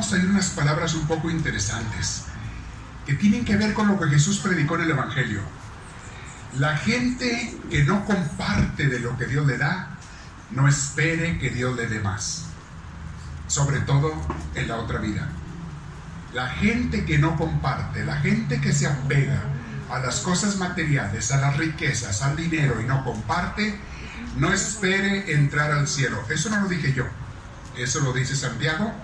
vamos a unas palabras un poco interesantes que tienen que ver con lo que Jesús predicó en el Evangelio. La gente que no comparte de lo que Dios le da, no espere que Dios le dé más, sobre todo en la otra vida. La gente que no comparte, la gente que se apega a las cosas materiales, a las riquezas, al dinero y no comparte, no espere entrar al cielo. Eso no lo dije yo, eso lo dice Santiago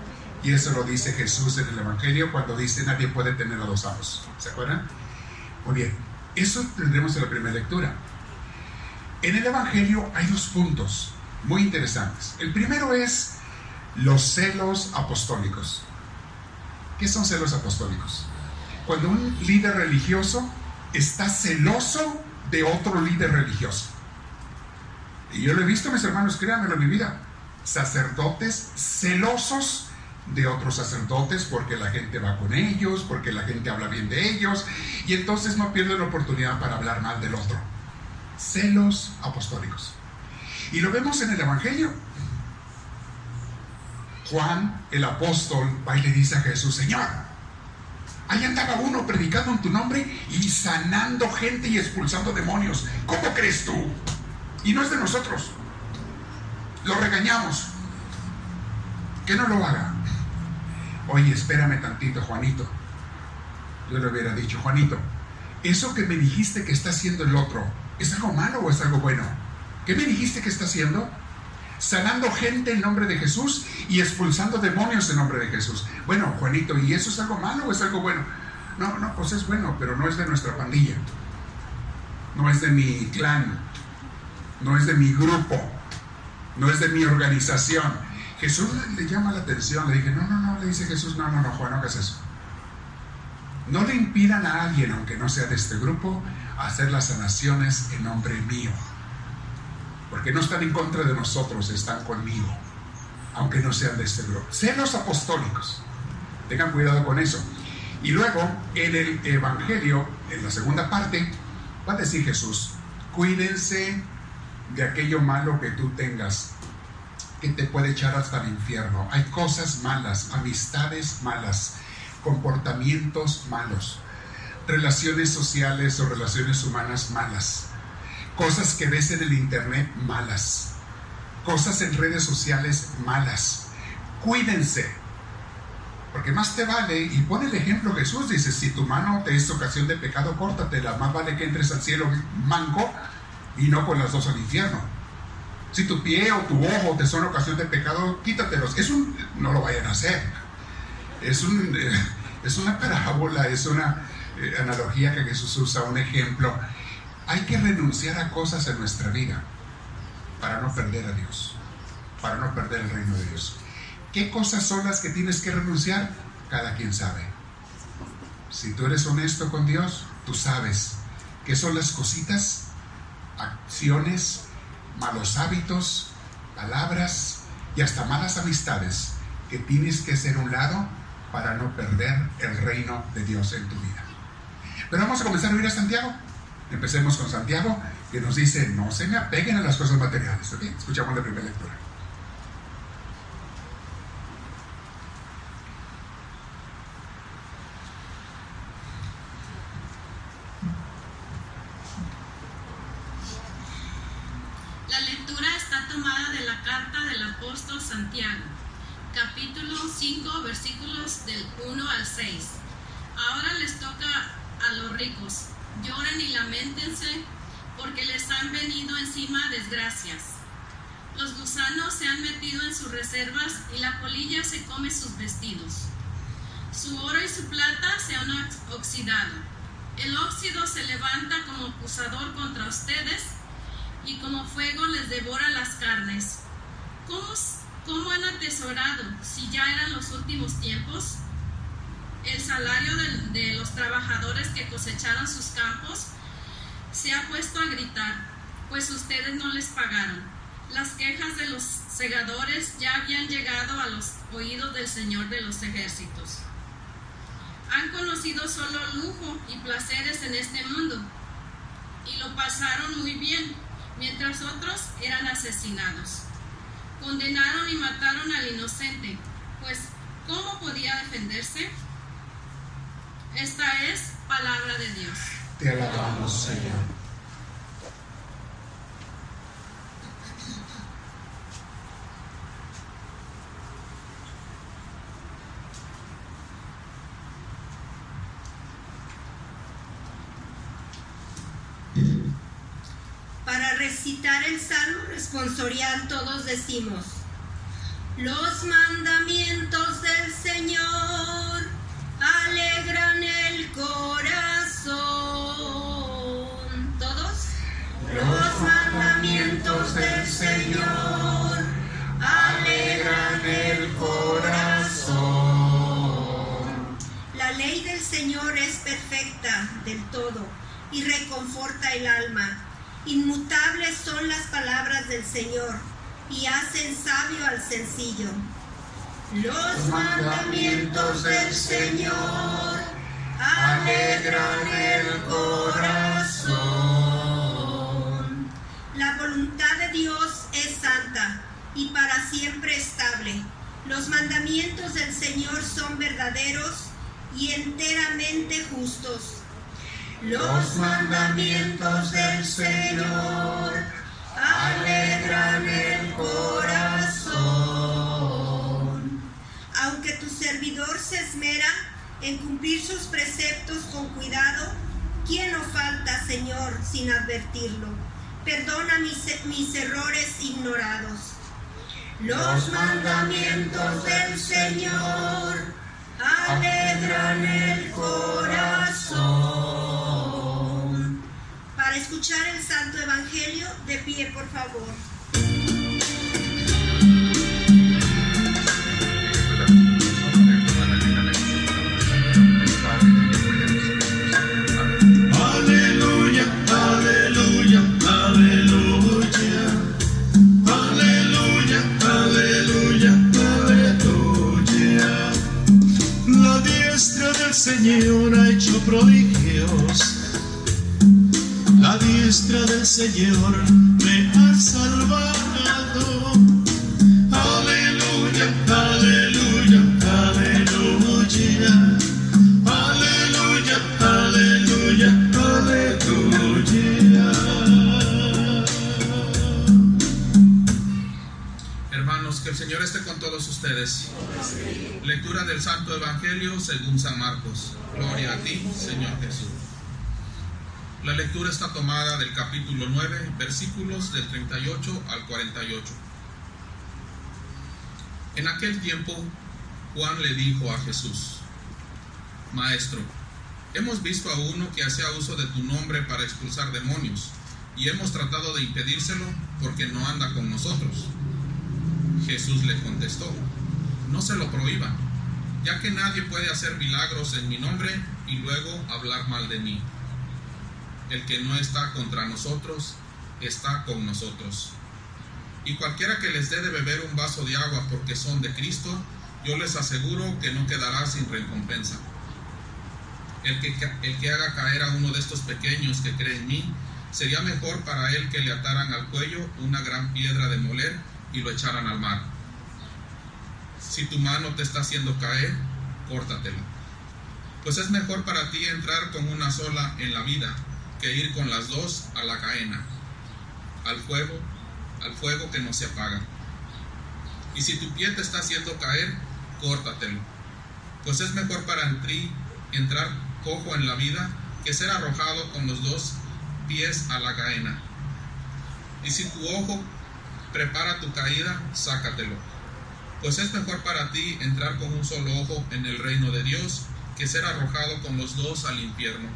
y eso lo dice Jesús en el Evangelio cuando dice nadie puede tener a dos amos. ¿Se acuerdan? Muy bien, eso tendremos en la primera lectura. En el Evangelio hay dos puntos muy interesantes. El primero es los celos apostólicos. ¿Qué son celos apostólicos? Cuando un líder religioso está celoso de otro líder religioso. Y yo lo he visto, mis hermanos, créanme en mi vida. Sacerdotes celosos de otros sacerdotes porque la gente va con ellos, porque la gente habla bien de ellos y entonces no pierden la oportunidad para hablar mal del otro. Celos apostólicos. Y lo vemos en el Evangelio. Juan, el apóstol, va y le dice a Jesús, Señor, ahí andaba uno predicando en tu nombre y sanando gente y expulsando demonios. ¿Cómo crees tú? Y no es de nosotros. Lo regañamos. Que no lo haga. Oye, espérame tantito, Juanito. Yo le hubiera dicho, Juanito, eso que me dijiste que está haciendo el otro, ¿es algo malo o es algo bueno? ¿Qué me dijiste que está haciendo? Sanando gente en nombre de Jesús y expulsando demonios en nombre de Jesús. Bueno, Juanito, ¿y eso es algo malo o es algo bueno? No, no, pues es bueno, pero no es de nuestra pandilla. No es de mi clan. No es de mi grupo. No es de mi organización. Jesús le, llama la atención. Le dije, no, no, no, le dice Jesús, no, no, no, Juan, no hagas eso. No le impidan a alguien, aunque no sea de este grupo, hacer las sanaciones en nombre mío. Porque no están en contra de nosotros, están conmigo, aunque no sean de este grupo. Celos apostólicos. Tengan cuidado con eso. Y luego, en el Evangelio, en la segunda parte, va a decir Jesús, cuídense de aquello malo que tú tengas, que te puede echar hasta el infierno. Hay cosas malas, amistades malas, comportamientos malos, relaciones sociales o relaciones humanas malas, cosas que ves en el internet malas, cosas en redes sociales malas. Cuídense, porque más te vale, y pone el ejemplo Jesús, dice, si tu mano te es ocasión de pecado, córtatela, más vale que entres al cielo manco y no con las dos al infierno. Si tu pie o tu ojo te son ocasión de pecado, quítatelos. Es un, no lo vayan a hacer. Es, un, es una parábola, es una eh, analogía que Jesús usa, un ejemplo. Hay que renunciar a cosas en nuestra vida para no perder a Dios, para no perder el reino de Dios. ¿Qué cosas son las que tienes que renunciar? Cada quien sabe. Si tú eres honesto con Dios, tú sabes qué son las cositas acciones, malos hábitos, palabras y hasta malas amistades que tienes que hacer un lado para no perder el reino de Dios en tu vida. Pero vamos a comenzar a oír a Santiago. Empecemos con Santiago, que nos dice, no se me apeguen a las cosas materiales. Escuchamos la primera lectura. Santiago, capítulo 5, versículos del 1 al 6. Ahora les toca a los ricos, lloren y lamentense porque les han venido encima desgracias. Los gusanos se han metido en sus reservas y la polilla se come sus vestidos. Su oro y su plata se han oxidado. El óxido se levanta como acusador contra ustedes y como fuego les devora las carnes. ¿Cómo ¿Cómo han atesorado si ya eran los últimos tiempos? El salario de, los trabajadores que cosecharon sus campos se ha puesto a gritar, pues ustedes no les pagaron. Las quejas de los segadores ya habían llegado a los oídos del Señor de los ejércitos. Han conocido solo lujo y placeres en este mundo y lo pasaron muy bien, mientras otros eran asesinados condenaron y mataron al inocente, pues ¿cómo podía extenderse. Esta es palabra de Dios. Te alabamos, Señor. Para recitar el salmo responsorial todos decimos, los mandamientos del Señor alegran el corazón. ¿Todos? Los mandamientos del Señor alegran el corazón. La ley del Señor es perfecta del todo y reconforta el alma. Inmutables son las palabras del Señor y hacen sabio al sencillo. Los mandamientos del Señor alegran el corazón. La voluntad de Dios es santa y para siempre estable. Los mandamientos del Señor son verdaderos y enteramente justos. Los mandamientos del Señor alegran el corazón. Aunque tu servidor se esmera en cumplir sus preceptos con cuidado, ¿quién no falta, Señor, sin advertirlo? Perdona mis, mis errores ignorados. Los mandamientos del Señor alegran el corazón. Escuchar el Santo Evangelio, de pie, por favor. Aleluya, aleluya, aleluya. Aleluya, aleluya, aleluya. La diestra del Señor ha hecho prodigios. Diestra del Señor me ha salvado. Aleluya, aleluya, aleluya. Aleluya, aleluya, aleluya. Hermanos, que el Señor esté con todos ustedes. Lectura del Santo Evangelio según San Marcos. Gloria a ti, Señor Jesús. La lectura está tomada del capítulo 9, versículos del 38 al 48. En aquel tiempo, Juan le dijo a Jesús, Maestro, hemos visto a uno que hacía uso de tu nombre para expulsar demonios, y hemos tratado de impedírselo porque no anda con nosotros. Jesús le contestó, no se lo prohíban, ya que nadie puede hacer milagros en mi nombre y luego hablar mal de mí. El que no está contra nosotros, está con nosotros. Y cualquiera que les dé de beber un vaso de agua porque son de Cristo, yo les aseguro que no quedará sin recompensa. El que, el que haga caer a uno de estos pequeños que cree en mí, sería mejor para él que le ataran al cuello una gran piedra de moler y lo echaran al mar. Si tu mano te está haciendo caer, córtatela. Pues es mejor para ti entrar con una sola en la vida que ir con las dos a la cadena, al fuego, al fuego que no se apaga. Y si tu pie te está haciendo caer, córtatelo. Pues es mejor para entri- entrar cojo en la vida que ser arrojado con los dos pies a la cadena. Y si tu ojo prepara tu caída, sácatelo. Pues es mejor para ti entrar con un solo ojo en el reino de Dios que ser arrojado con los dos al infierno,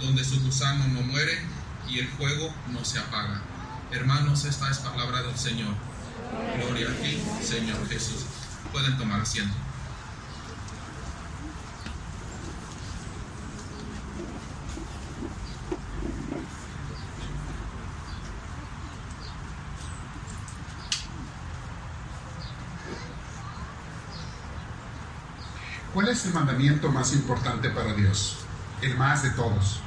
donde su gusano no muere y el fuego no se apaga. Hermanos, esta es palabra del Señor. Gloria a ti, Señor Jesús. Pueden tomar asiento. ¿Cuál es el mandamiento más importante para Dios? El más de todos.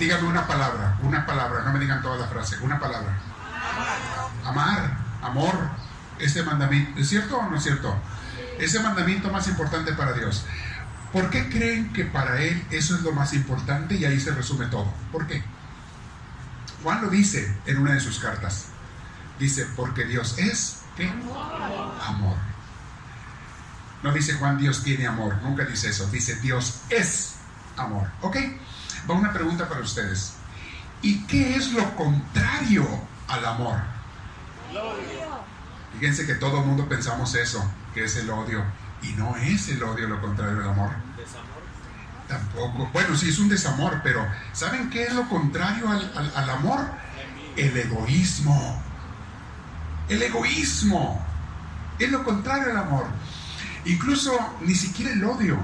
Dígame una palabra, una palabra, no me digan toda la frase, una palabra. Amar, amor, este mandamiento. ¿Es cierto o no es cierto? ese mandamiento más importante para Dios. ¿Por qué creen que para Él eso es lo más importante y ahí se resume todo? ¿Por qué? Juan lo dice en una de sus cartas. Dice, porque Dios es amor. No dice Juan Dios tiene amor, nunca dice eso. Dice Dios es amor. ¿Ok? Una pregunta para ustedes. ¿Y qué es lo contrario al amor? Fíjense que todo el mundo pensamos eso, que es el odio. Y no es el odio lo contrario al amor. Tampoco. Bueno, sí es un desamor, pero ¿saben qué es lo contrario al, al amor? El egoísmo. El egoísmo. Es lo contrario al amor. Incluso ni siquiera el odio.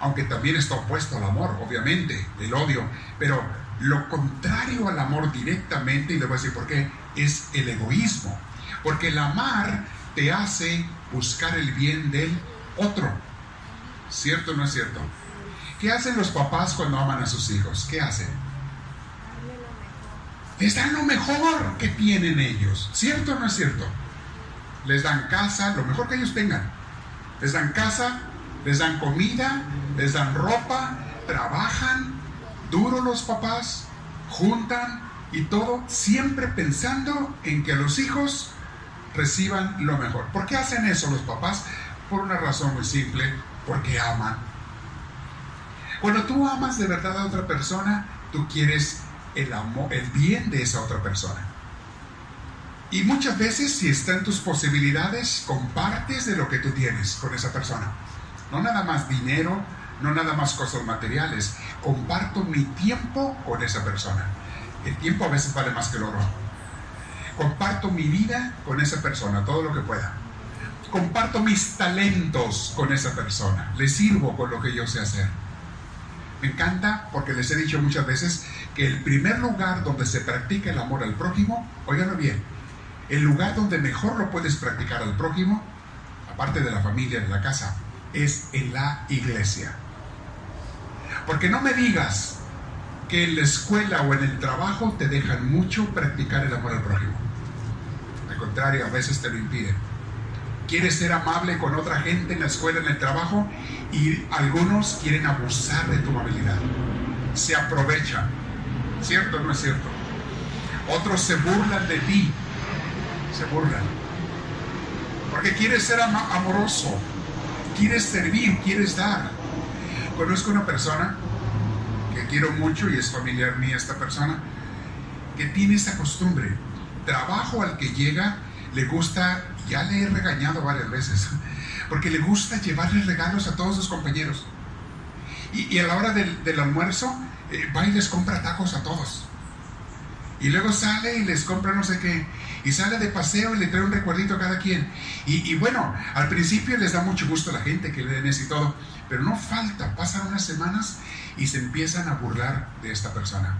Aunque también está opuesto al amor, obviamente, el odio. Pero lo contrario al amor directamente, y le voy a decir por qué, es el egoísmo. Porque el amar te hace buscar el bien del otro. ¿Cierto o no es cierto? ¿Qué hacen los papás cuando aman a sus hijos? ¿Qué hacen? Les dan lo mejor que tienen ellos. ¿Cierto o no es cierto? Les dan casa, lo mejor que ellos tengan. Les dan casa, les dan comida, les dan ropa, trabajan, duro los papás, juntan y todo, siempre pensando en que los hijos reciban lo mejor. ¿Por qué hacen eso los papás? Por una razón muy simple, porque aman. Cuando tú amas de verdad a otra persona, tú quieres el amor, el bien de esa otra persona. Y muchas veces, si está en tus posibilidades, compartes de lo que tú tienes con esa persona. No nada más dinero, no nada más cosas materiales. Comparto mi tiempo con esa persona. El tiempo a veces vale más que el oro. Comparto mi vida con esa persona, todo lo que pueda. Comparto mis talentos con esa persona. Le sirvo con lo que yo sé hacer. Me encanta porque les he dicho muchas veces que el primer lugar donde se practica el amor al prójimo, óiganlo bien, el lugar donde mejor lo puedes practicar al prójimo, aparte de la familia, de la casa, es en la iglesia. Porque no me digas que en la escuela o en el trabajo te dejan mucho practicar el amor al prójimo. Al contrario, a veces te lo impiden. Quieres ser amable con otra gente en la escuela, en el trabajo, y algunos quieren abusar de tu amabilidad. Se aprovechan. ¿Cierto o no es cierto? Otros se burlan de ti. Se burlan. Porque quieres ser amoroso. Quieres servir, quieres dar conozco una persona que quiero mucho y es familiar mía esta persona, que tiene esa costumbre. Trabajo al que llega, le gusta, ya le he regañado varias veces, porque le gusta llevarle regalos a todos sus compañeros. Y, a la hora del, almuerzo, eh, va y les compra tacos a todos. Y luego sale y les compra no sé qué. Y sale de paseo y le trae un recuerdito a cada quien. Y, bueno, al principio les da mucho gusto a la gente que le den eso y todo. Pero no falta, pasan unas semanas y se empiezan a burlar de esta persona.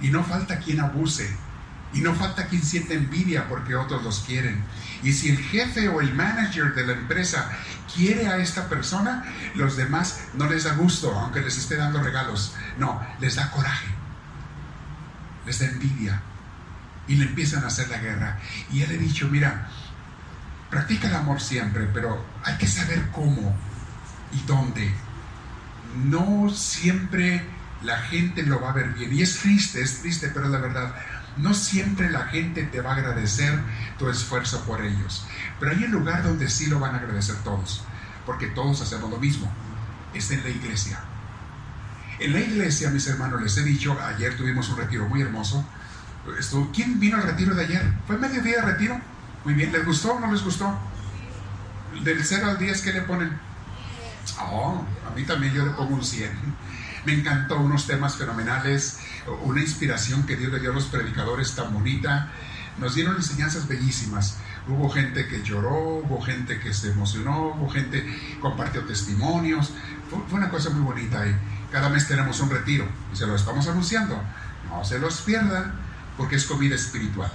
Y no falta quien abuse. Y no falta quien sienta envidia porque otros los quieren. Y si el jefe o el manager de la empresa quiere a esta persona, los demás no les da gusto, aunque les esté dando regalos. No, les da coraje. Les da envidia. Y le empiezan a hacer la guerra. Y él le he dicho, mira, practica el amor siempre, pero hay que saber cómo y dónde. No siempre la gente lo va a ver bien. Y es triste, es triste, pero la verdad. No siempre la gente te va a agradecer tu esfuerzo por ellos. Pero hay un lugar donde sí lo van a agradecer todos. Porque todos hacemos lo mismo. Es en la iglesia. En la iglesia, mis hermanos, les he dicho, ayer tuvimos un retiro muy hermoso. ¿Quién vino al retiro de ayer? ¿Fue medio día de retiro? Muy bien, ¿les gustó o no les gustó? Del 0 al 10, ¿qué le ponen? Oh, a mí también yo le pongo un 100. Me encantó unos temas fenomenales, una inspiración que Dios le dio a los predicadores tan bonita. Nos dieron enseñanzas bellísimas. Hubo gente que lloró, hubo gente que se emocionó, hubo gente que compartió testimonios. Fue, una cosa muy bonita y cada mes tenemos un retiro y se lo estamos anunciando. No se los pierdan porque es comida espiritual.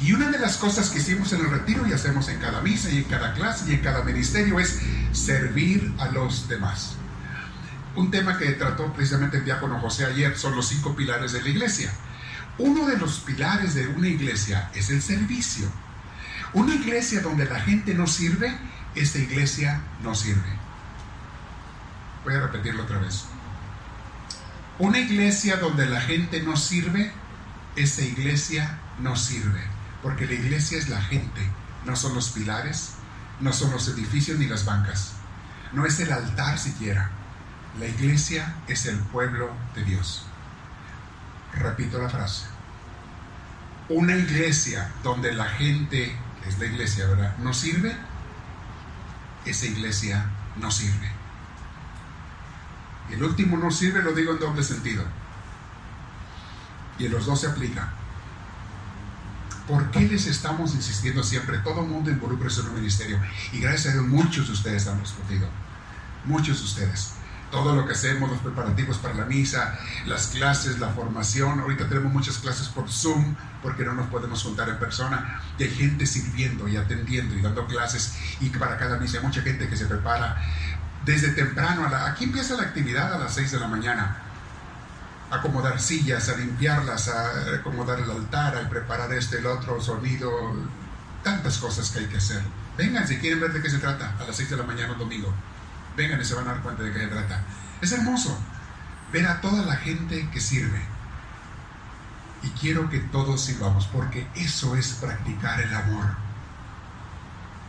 Y una de las cosas que hicimos en el retiro y hacemos en cada misa y en cada clase y en cada ministerio es servir a los demás. Un tema que trató precisamente el diácono José ayer son los cinco pilares de la iglesia. Uno de los pilares de una iglesia es el servicio. Una iglesia donde la gente no sirve esta iglesia no sirve. Voy a repetirlo otra vez. Una iglesia donde la gente no sirve, esta iglesia no sirve. Porque la iglesia es la gente, no son los pilares, no son los edificios ni las bancas. No es el altar siquiera. La iglesia es el pueblo de Dios. Repito la frase. Una iglesia donde la gente, es la iglesia, ¿verdad? No sirve, esa iglesia no sirve. El último no sirve, lo digo en doble sentido. Y los dos se aplica. ¿Por qué les estamos insistiendo siempre? Todo el mundo involucra en un ministerio. Y gracias a Dios muchos de ustedes han respondido. Muchos de ustedes. Todo lo que hacemos, los preparativos para la misa, las clases, la formación. Ahorita tenemos muchas clases por Zoom porque no nos podemos juntar en persona. Hay gente sirviendo y atendiendo y dando clases. Y para cada misa hay mucha gente que se prepara desde temprano. A la, aquí empieza la actividad a las 6 de la mañana acomodar sillas, a limpiarlas, a acomodar el altar, a preparar este, el otro sonido, tantas cosas que hay que hacer. Vengan si quieren ver de qué se trata a las 6 de la mañana domingo. Vengan y se van a dar cuenta de qué se trata. Es hermoso ver a toda la gente que sirve. Y quiero que todos sirvamos, porque eso es practicar el amor.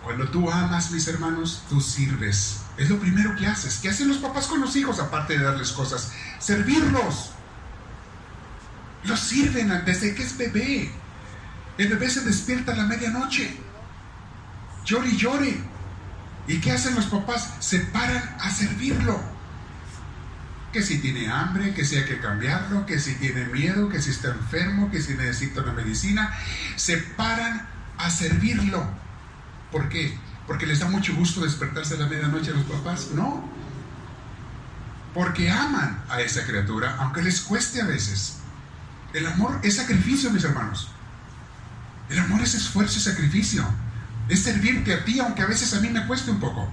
Cuando tú amas, mis hermanos, tú sirves. Es lo primero que haces. ¿Qué hacen los papás con los hijos aparte de darles cosas? Servirlos. Los sirven desde que es bebé. El bebé se despierta a la medianoche. Llore y llore. ¿Y qué hacen los papás? Se paran a servirlo. Que si tiene hambre, que si hay que cambiarlo, que si tiene miedo, que si está enfermo, que si necesita una medicina. Se paran a servirlo. ¿Por qué? Porque les da mucho gusto despertarse a la medianoche a los papás. No. Porque aman a esa criatura, aunque les cueste a veces. El amor es sacrificio, mis hermanos. El amor es esfuerzo y sacrificio. Es servirte a ti, aunque a veces a mí me cueste un poco.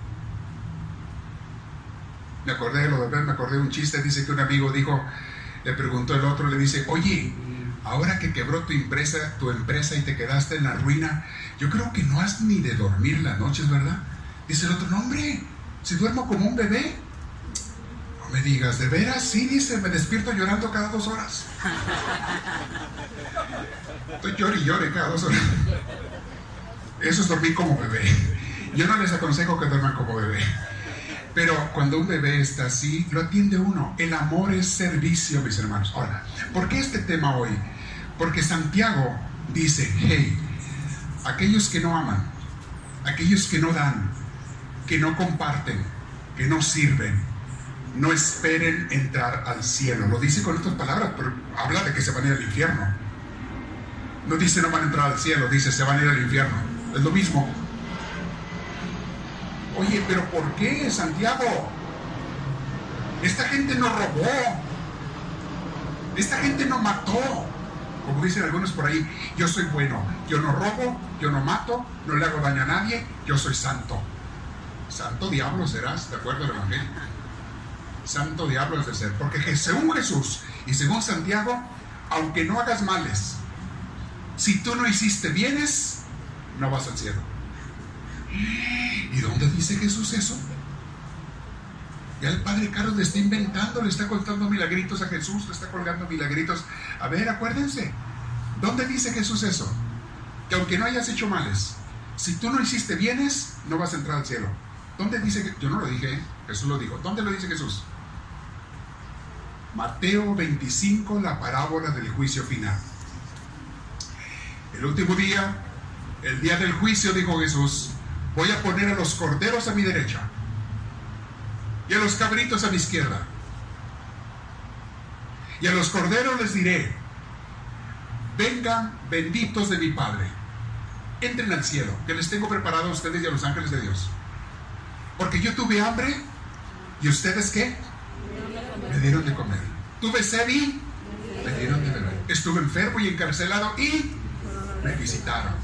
Me acordé de lo de me acordé de un chiste, dice que un amigo dijo, le preguntó el otro, le dice, oye, ahora que quebró tu empresa, tu empresa y te quedaste en la ruina, yo creo que no has ni de dormir las noches, ¿verdad? Dice el otro, no hombre, si duermo como un bebé. Me digas, ¿de veras? Sí, dice, me despierto llorando cada dos horas. Estoy llorando y llore cada dos horas. Eso es dormir como bebé. Yo no les aconsejo que duerman como bebé. Pero cuando un bebé está así, lo atiende uno. El amor es servicio, mis hermanos. Ahora, ¿por qué este tema hoy? Porque Santiago dice, hey, aquellos que no aman, aquellos que no dan, que no comparten, que no sirven, no esperen entrar al cielo. Lo dice con otras palabras, pero habla de que se van a ir al infierno. No dice no van a entrar al cielo, dice se van a ir al infierno. Es lo mismo. Oye, pero ¿por qué, Santiago? Esta gente no robó. Esta gente no mató. Como dicen algunos por ahí, yo soy bueno. Yo no robo, yo no mato, no le hago daño a nadie, yo soy santo. Santo diablo serás, de acuerdo al Evangelio. Santo diablo es de ser. Porque según Jesús y según Santiago, aunque no hagas males, si tú no hiciste bienes, no vas al cielo. ¿Y dónde dice Jesús eso? Ya el Padre Carlos le está inventando, le está contando milagritos a Jesús, le está colgando milagritos. A ver, acuérdense, ¿dónde dice Jesús eso? Que aunque no hayas hecho males, si tú no hiciste bienes, no vas a entrar al cielo. ¿Dónde dice que.? Yo no lo dije, Jesús lo dijo. ¿Dónde lo dice Jesús? Mateo 25, la parábola del juicio final. El último día, el día del juicio, dijo Jesús, voy a poner a los corderos a mi derecha y a los cabritos a mi izquierda. Y a los corderos les diré, vengan benditos de mi Padre, entren al cielo, que les tengo preparado a ustedes y a los ángeles de Dios. Porque yo tuve hambre y ustedes qué? Me dieron de comer. Tuve sed y me dieron de beber. Estuve enfermo y encarcelado y me visitaron.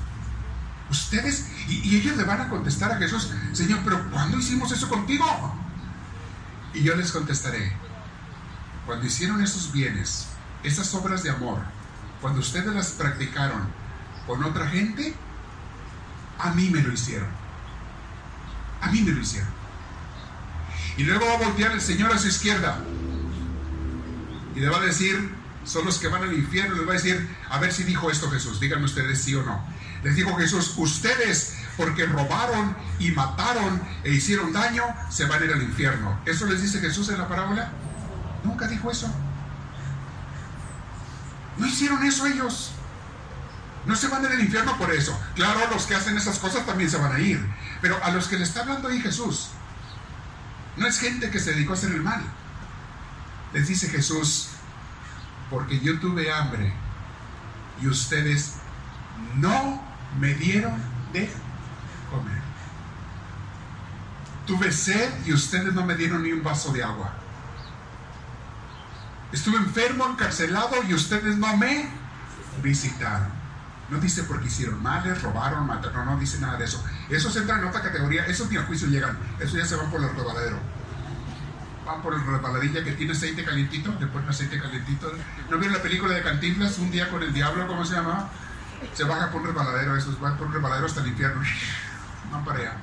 Ustedes, y, y, ellos le van a contestar a Jesús, Señor, pero ¿cuándo hicimos eso contigo? Y yo les contestaré, cuando hicieron esos bienes, esas obras de amor, cuando ustedes las practicaron con otra gente, a mí me lo hicieron. A mí me lo hicieron. Y luego va a voltear el Señor a su izquierda. Y le va a decir, son los que van al infierno, les va a decir, a ver si dijo esto Jesús, díganme ustedes sí o no. Les dijo Jesús, ustedes porque robaron y mataron e hicieron daño, se van a ir al infierno. ¿Eso les dice Jesús en la parábola? Nunca dijo eso. No hicieron eso ellos. No se van al infierno por eso. Claro, los que hacen esas cosas también se van a ir. Pero a los que le está hablando ahí Jesús, no es gente que se dedicó a hacer el mal. Les dice Jesús, porque yo tuve hambre y ustedes no me dieron de comer. Tuve sed y ustedes no me dieron ni un vaso de agua. Estuve enfermo, encarcelado y ustedes no me visitaron. No dice porque hicieron males, robaron, mataron, no, dice nada de eso. Esos entran en otra categoría, esos ni al juicio llegan, eso ya se van por el rebaladero. Van por el rebaladilla que tiene aceite calientito, le ponen aceite calientito. ¿No vieron la película de Cantinflas, un día con el diablo, cómo se llamaba? Se baja por un rebaladero, esos van por un rebaladero hasta el infierno. Van para allá.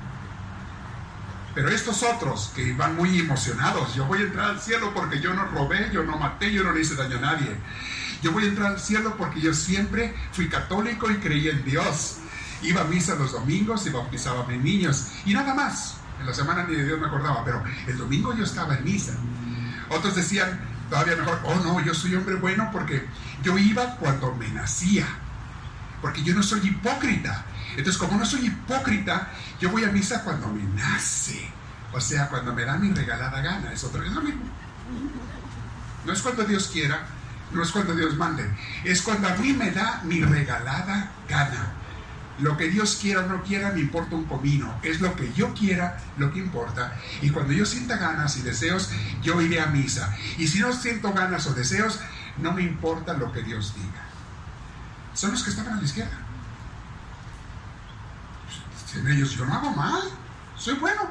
Pero estos otros que van muy emocionados, yo voy a entrar al cielo porque yo no robé, yo no maté, yo no le hice daño a nadie. Yo voy a entrar al cielo porque yo siempre fui católico y creí en Dios. Iba a misa los domingos y bautizaba a mis niños. Y nada más. La semana ni de Dios me acordaba, pero el domingo yo estaba en misa. Otros decían, todavía mejor, oh no, yo soy hombre bueno porque yo iba cuando me nacía. Porque yo no soy hipócrita. Entonces, como no soy hipócrita, yo voy a misa cuando me nace. O sea, cuando me da mi regalada gana. Es, otro, es lo mismo. No es cuando Dios quiera, no es cuando Dios mande. Es cuando a mí me da mi regalada gana. Lo que Dios quiera o no quiera me importa un comino. Es lo que yo quiera lo que importa. Y cuando yo sienta ganas y deseos, yo iré a misa. Y si no siento ganas o deseos, no me importa lo que Dios diga. Son los que estaban a la izquierda. En ellos yo no hago mal, soy bueno.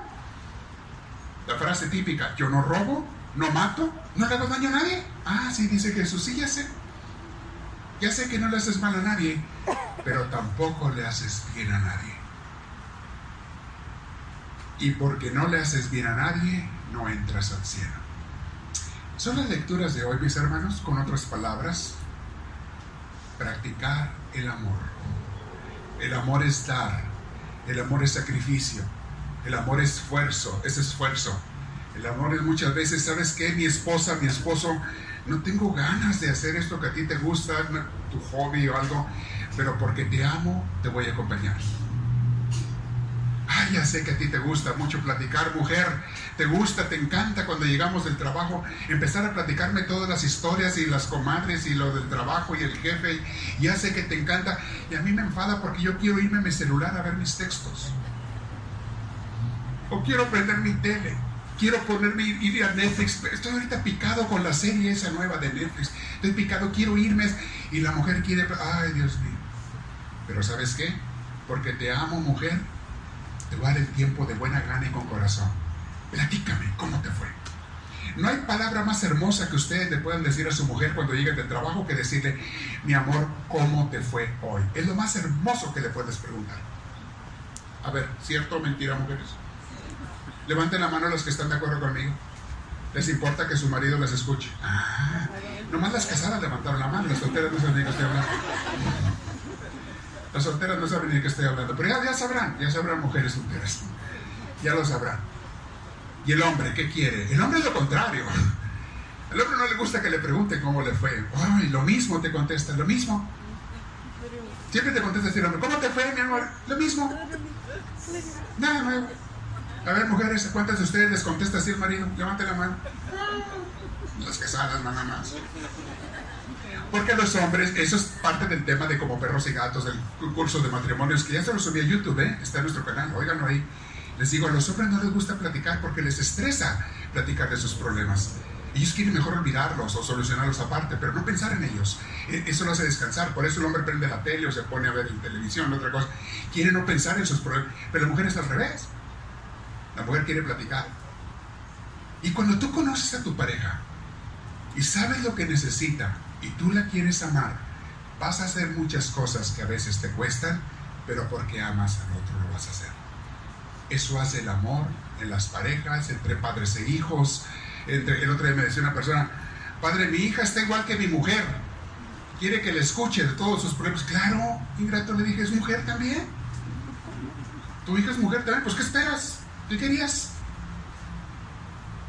La frase típica, yo no robo, no mato, no le hago daño a nadie. Ah, sí, dice Jesús, sí, ya sé. Ya sé que no le haces mal a nadie, pero tampoco le haces bien a nadie. Y porque no le haces bien a nadie, no entras al cielo. Son las lecturas de hoy, mis hermanos, con otras palabras, practicar el amor. El amor es dar, el amor es sacrificio, el amor es esfuerzo, es esfuerzo. El amor es muchas veces, ¿sabes qué? Mi esposa, mi esposo, no tengo ganas de hacer esto que a ti te gusta, tu hobby o algo, pero porque te amo, te voy a acompañar. Ay, ya sé que a ti te gusta mucho platicar, mujer. Te gusta, te encanta cuando llegamos del trabajo empezar a platicarme todas las historias y las comadres y lo del trabajo y el jefe. Ya sé que te encanta. Y a mí me enfada porque yo quiero irme a mi celular a ver mis textos. O quiero prender mi tele. Quiero ponerme, ir a Netflix. Estoy ahorita picado con la serie esa nueva de Netflix. Estoy picado, quiero irme. Y la mujer quiere, ay Dios mío. Pero ¿sabes qué? Porque te amo, mujer te voy a dar el tiempo de buena gana y con corazón. Platícame, ¿cómo te fue? No hay palabra más hermosa que ustedes le puedan decir a su mujer cuando lleguen del trabajo que decirle, mi amor, ¿cómo te fue hoy? Es lo más hermoso que le puedes preguntar. A ver, ¿cierto o mentira, mujeres? Levanten la mano los que están de acuerdo conmigo. ¿Les importa que su marido les escuche? Ah, nomás las casadas levantaron la mano, las solteras no saben de qué estoy hablando. Las solteras no saben de qué estoy hablando, pero ya, sabrán, ya sabrán mujeres solteras. Ya lo sabrán. ¿Y el hombre qué quiere? El hombre es lo contrario. Al hombre no le gusta que le pregunten cómo le fue. Ay, lo mismo te contesta, lo mismo. Siempre te contesta el hombre, ¿cómo te fue, mi amor? Lo mismo. Nada nuevo. A ver, mujeres, ¿cuántas de ustedes les contesta así el marido? Levanten la mano. Las casadas, nada más. Porque los hombres, eso es parte del tema de como perros y gatos, del curso de matrimonios, que ya se lo subí a YouTube, ¿eh? está en nuestro canal, óiganlo ahí. Les digo, a los hombres no les gusta platicar porque les estresa platicar de sus problemas. Ellos quieren mejor olvidarlos o solucionarlos aparte, pero no pensar en ellos. E, eso lo hace descansar. Por eso el hombre prende la tele o se pone a ver en televisión, otra cosa. Quiere no pensar en sus problemas. Pero la mujer es al revés. La mujer quiere platicar. Y cuando tú conoces a tu pareja y sabes lo que necesita y tú la quieres amar, vas a hacer muchas cosas que a veces te cuestan, pero porque amas al otro lo vas a hacer. Eso hace el amor en las parejas, entre padres e hijos. Entre, el otro día me decía una persona, padre, mi hija está igual que mi mujer. Quiere que le escuche de todos sus problemas. Claro, ingrato le dije, ¿es mujer también? ¿Tu hija es mujer también? Pues ¿qué esperas? ¿Qué querías?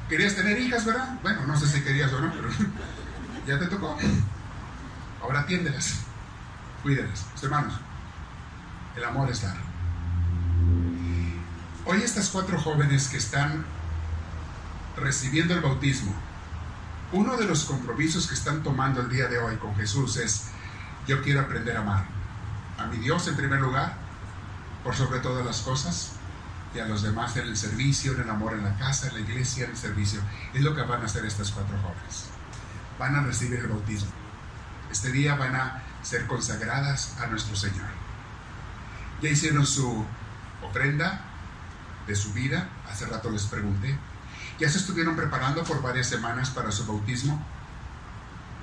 Querías tener hijas, ¿verdad? Bueno, no sé si querías o no, pero ya te tocó. Ahora atiéndelas, cuídelas. Hermanos, el amor es dar. Hoy estas cuatro jóvenes que están recibiendo el bautismo, uno de los compromisos que están tomando el día de hoy con Jesús es, yo quiero aprender a amar a mi Dios en primer lugar, por sobre todas las cosas, y a los demás en el servicio, en el amor en la casa, en la iglesia, en el servicio. Es lo que van a hacer estas cuatro jóvenes. Van a recibir el bautismo. Este día van a ser consagradas a nuestro Señor. Ya hicieron su ofrenda de su vida, hace rato les pregunté. Ya se estuvieron preparando por varias semanas para su bautismo.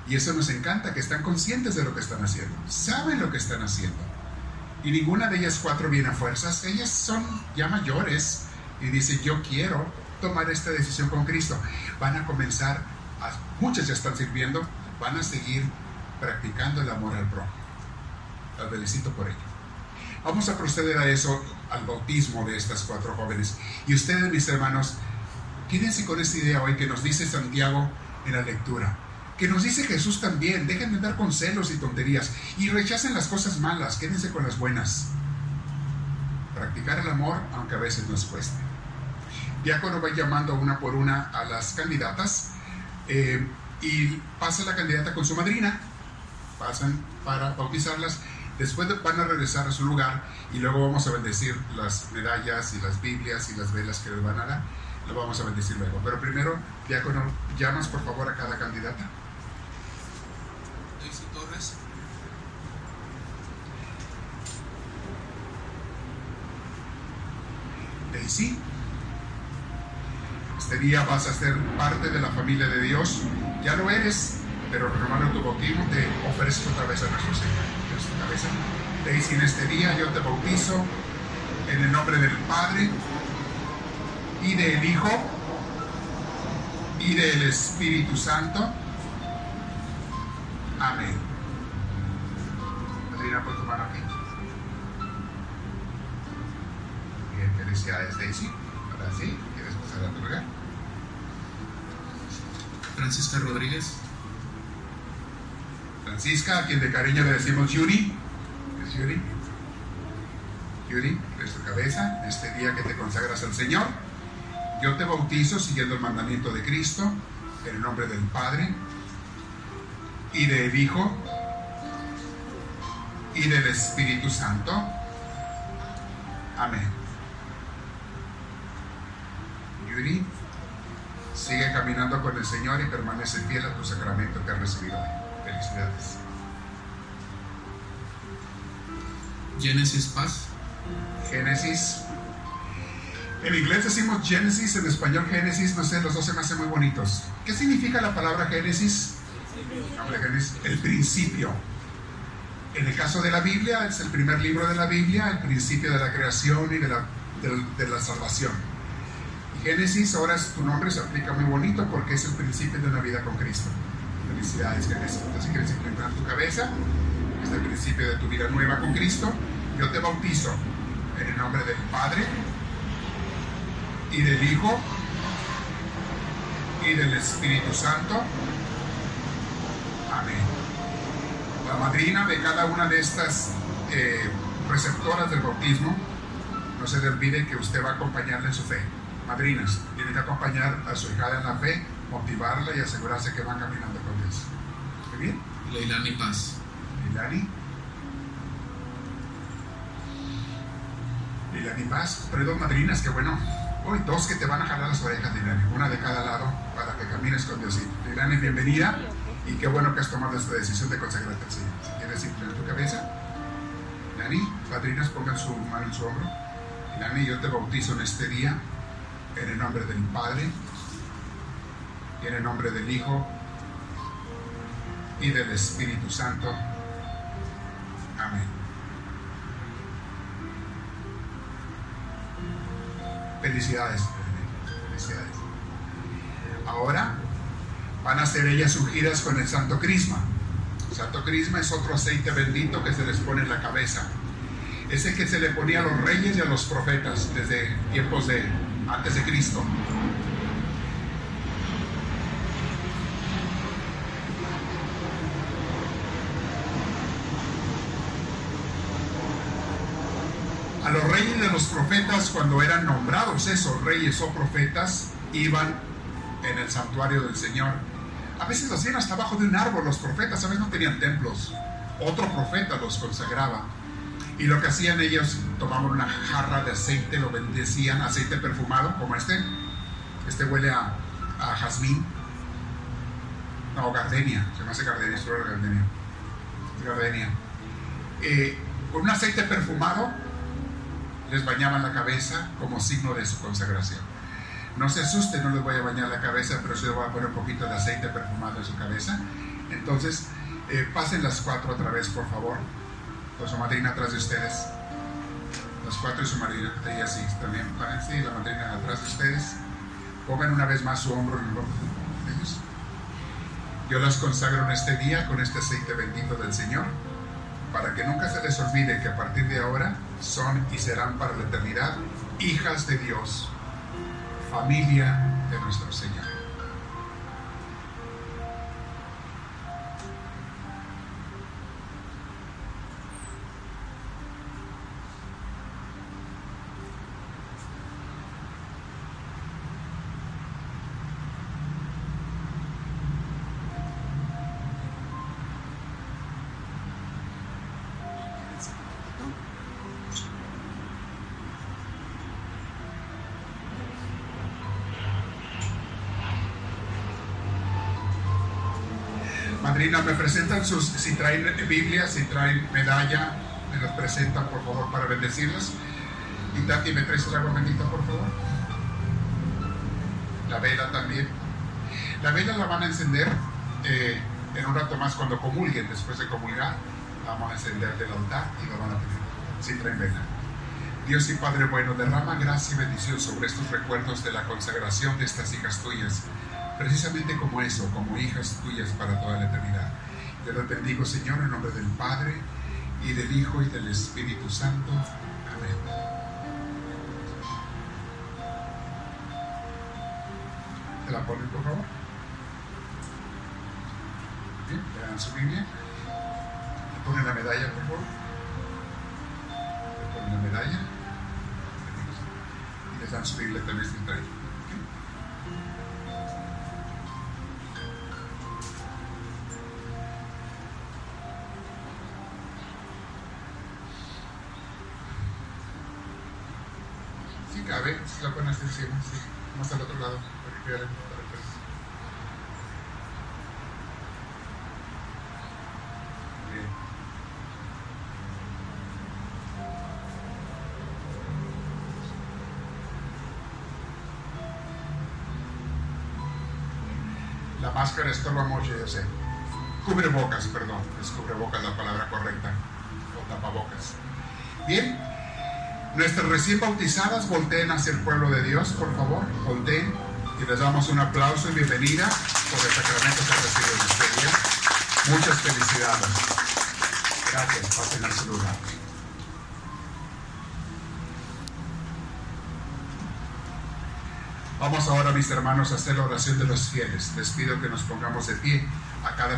Y eso nos encanta, que están conscientes de lo que están haciendo, saben lo que están haciendo y ninguna de ellas cuatro viene a fuerzas. Ellas son ya mayores y dicen, yo quiero tomar esta decisión con Cristo. Van a comenzar, muchas ya están sirviendo, van a seguir practicando el amor al prójimo. Las felicito por ello. Vamos a proceder a eso, al bautismo de estas cuatro jóvenes. Y ustedes, mis hermanos, quédense con esta idea hoy que nos dice Santiago en la lectura que nos dice Jesús también, dejen de andar con celos y tonterías y rechacen las cosas malas, quédense con las buenas. Practicar el amor, aunque a veces nos cueste. Diácono va llamando una por una a las candidatas eh, y pasa la candidata con su madrina, pasan para bautizarlas, después van a regresar a su lugar y luego vamos a bendecir las medallas y las Biblias y las velas que les van a dar, lo vamos a bendecir luego. Pero primero, diácono, llamas por favor a cada candidata. sí. Este día vas a ser parte de la familia de Dios. Ya lo eres, pero hermano, tu bautismo te ofreces otra vez a nuestro Señor. cabeza. Daisy, en este día yo te bautizo en el nombre del Padre y del Hijo y del Espíritu Santo. Amén. Madrina, por tu mano aquí. Felicidades, Daisy. Ahora sí, ¿quieres pasar a tu lugar? Francisca Rodríguez. Francisca, a quien de cariño le decimos Yuri. ¿Es Yuri? Yuri, es tu cabeza, este día que te consagras al Señor. Yo te bautizo siguiendo el mandamiento de Cristo, en el nombre del Padre y del Hijo y del Espíritu Santo. Amén. Yuri, sigue caminando con el Señor y permanece fiel a tu sacramento que has recibido Felicidades. Génesis Paz. Génesis. En inglés decimos Génesis, en español Génesis, no sé, los dos se me hacen muy bonitos. ¿Qué significa la palabra Génesis? El principio. En el caso de la Biblia, es el primer libro de la Biblia, el principio de la creación y de la, de la salvación. Génesis, ahora tu nombre se aplica muy bonito porque es el principio de una vida con Cristo. Felicidades, Génesis. Entonces, quieres implementar tu cabeza, es el principio de tu vida nueva con Cristo. Yo te bautizo en el nombre del Padre y del Hijo y del Espíritu Santo. Amén. La madrina de cada una de estas eh, receptoras del bautismo, no se le olvide que usted va a acompañarle en su fe madrinas tienen que acompañar a su hija en la fe, motivarla y asegurarse que van caminando con Dios. ¿Muy bien? Leilani Paz. Leilani. Leilani Paz. Pero hay dos madrinas, que bueno. Hoy dos que te van a jalar las orejas, Leilani. Una de cada lado para que camines con Dios. Leilani, bienvenida. Y qué bueno que has tomado esta decisión de consagrarte al Señor. Si quieres inclinar tu cabeza. Leilani, padrinas, pongan su mano en su hombro. Leilani, yo te bautizo en este día en el nombre del Padre, y en el nombre del Hijo, y del Espíritu Santo. Amén. Felicidades. Felicidades. Ahora van a ser ellas ungidas con el Santo Crisma. Santo Crisma es otro aceite bendito que se les pone en la cabeza. Ese que se le ponía a los reyes y a los profetas desde tiempos de antes de Cristo. A los reyes de los profetas, cuando eran nombrados esos reyes o profetas, iban en el santuario del Señor. A veces lo hacían hasta abajo de un árbol los profetas, a veces no tenían templos. Otro profeta los consagraba. Y lo que hacían ellos, tomaban una jarra de aceite, lo bendecían, aceite perfumado, como este. Este huele a, a jazmín. No, gardenia, se me hace gardenia, es gardenia. Gardenia. Eh, con un aceite perfumado, les bañaban la cabeza como signo de su consagración. No se asusten, no les voy a bañar la cabeza, pero sí les voy a poner un poquito de aceite perfumado en su cabeza. Entonces, eh, pasen las cuatro otra vez, por favor. Con su madrina atrás de ustedes. Las cuatro y su madrina. Ella sí, también. Sí, la madrina atrás de ustedes. Pongan una vez más su hombro en el hombro de ellos. Yo las consagro en este día con este aceite bendito del Señor, para que nunca se les olvide que a partir de ahora son y serán para la eternidad hijas de Dios, familia de nuestro Señor. Madrina, me presentan sus, si traen Biblia, si traen medalla, me las presentan por favor para bendecirlas. Y Tati, ¿me traes el agua bendita por favor? La vela también. La vela la van a encender eh, en un rato más cuando comulguen, después de comulgar, la vamos a encender del altar y lo van a tener. Si traen vela. Dios y Padre bueno, derrama gracia y bendición sobre estos recuerdos de la consagración de estas hijas tuyas precisamente como eso, como hijas tuyas para toda la eternidad. Te lo bendigo, Señor, en nombre del Padre y del Hijo y del Espíritu Santo. Amén. ¿Te la ponen, por favor? Bien, le dan su Biblia. Le ponen la medalla, por favor. Le ponen la medalla. Y les dan su Biblia también si Sí cabe, si la pones encima, sí. Más al otro lado, para que vean. La máscara es moche, yo sé. Cubre bocas, perdón, es cubre bocas la palabra correcta, o tapabocas. Bien, Nuestras recién bautizadas volteen hacia el pueblo de Dios, por favor, volteen y les damos un aplauso y bienvenida por el sacramento que reciben este día. Muchas felicidades. Gracias, pasen al su lugar. Vamos ahora, mis hermanos, a hacer la oración de los fieles. Les pido que nos pongamos de pie a cada